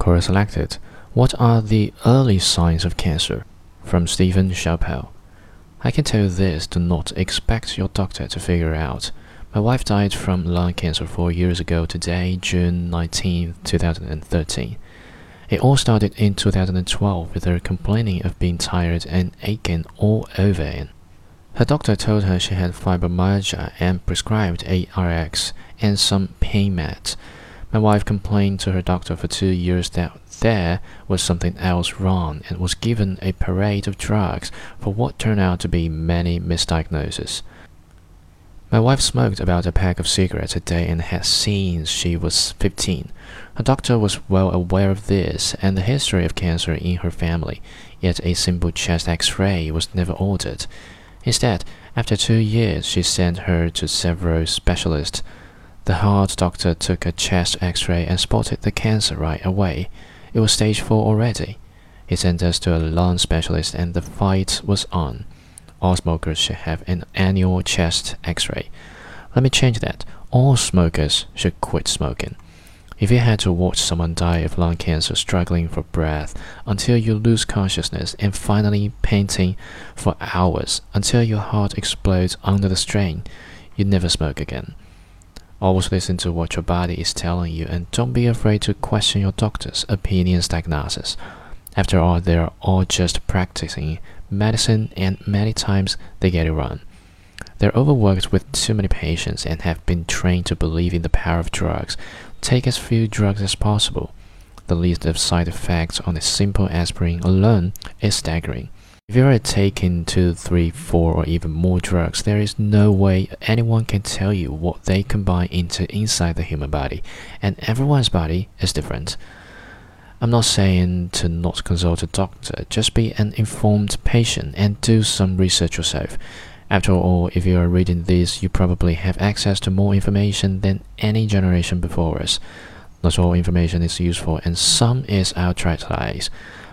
Quora selected What are the early signs of cancer? From Stephen Scheppele. I can tell you this do not expect your doctor to figure out. My wife died from lung cancer four years ago today, June 19, 2013. It all started in 2012 with her complaining of being tired and aching all over. Her doctor told her she had fibromyalgia and prescribed ARX and some pain meds. My wife complained to her doctor for two years that there was something else wrong and was given a parade of drugs for what turned out to be many misdiagnoses. My wife smoked about a pack of cigarettes a day and had since she was 15. Her doctor was well aware of this and the history of cancer in her family, yet a simple chest x ray was never ordered. Instead, after two years, she sent her to several specialists. The heart doctor took a chest x ray and spotted the cancer right away. It was stage 4 already. He sent us to a lung specialist and the fight was on. All smokers should have an annual chest x ray. Let me change that. All smokers should quit smoking. If you had to watch someone die of lung cancer struggling for breath until you lose consciousness and finally panting for hours until your heart explodes under the strain, you'd never smoke again. Always listen to what your body is telling you and don't be afraid to question your doctor's opinions diagnosis. After all, they're all just practicing medicine and many times they get it wrong. They're overworked with too many patients and have been trained to believe in the power of drugs. Take as few drugs as possible. The list of side effects on a simple aspirin alone is staggering. If you are taking two, three, four, or even more drugs, there is no way anyone can tell you what they combine into inside the human body, and everyone's body is different. I'm not saying to not consult a doctor, just be an informed patient and do some research yourself. After all, if you are reading this, you probably have access to more information than any generation before us. Not all information is useful, and some is outright lies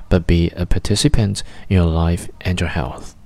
but be a participant in your life and your health.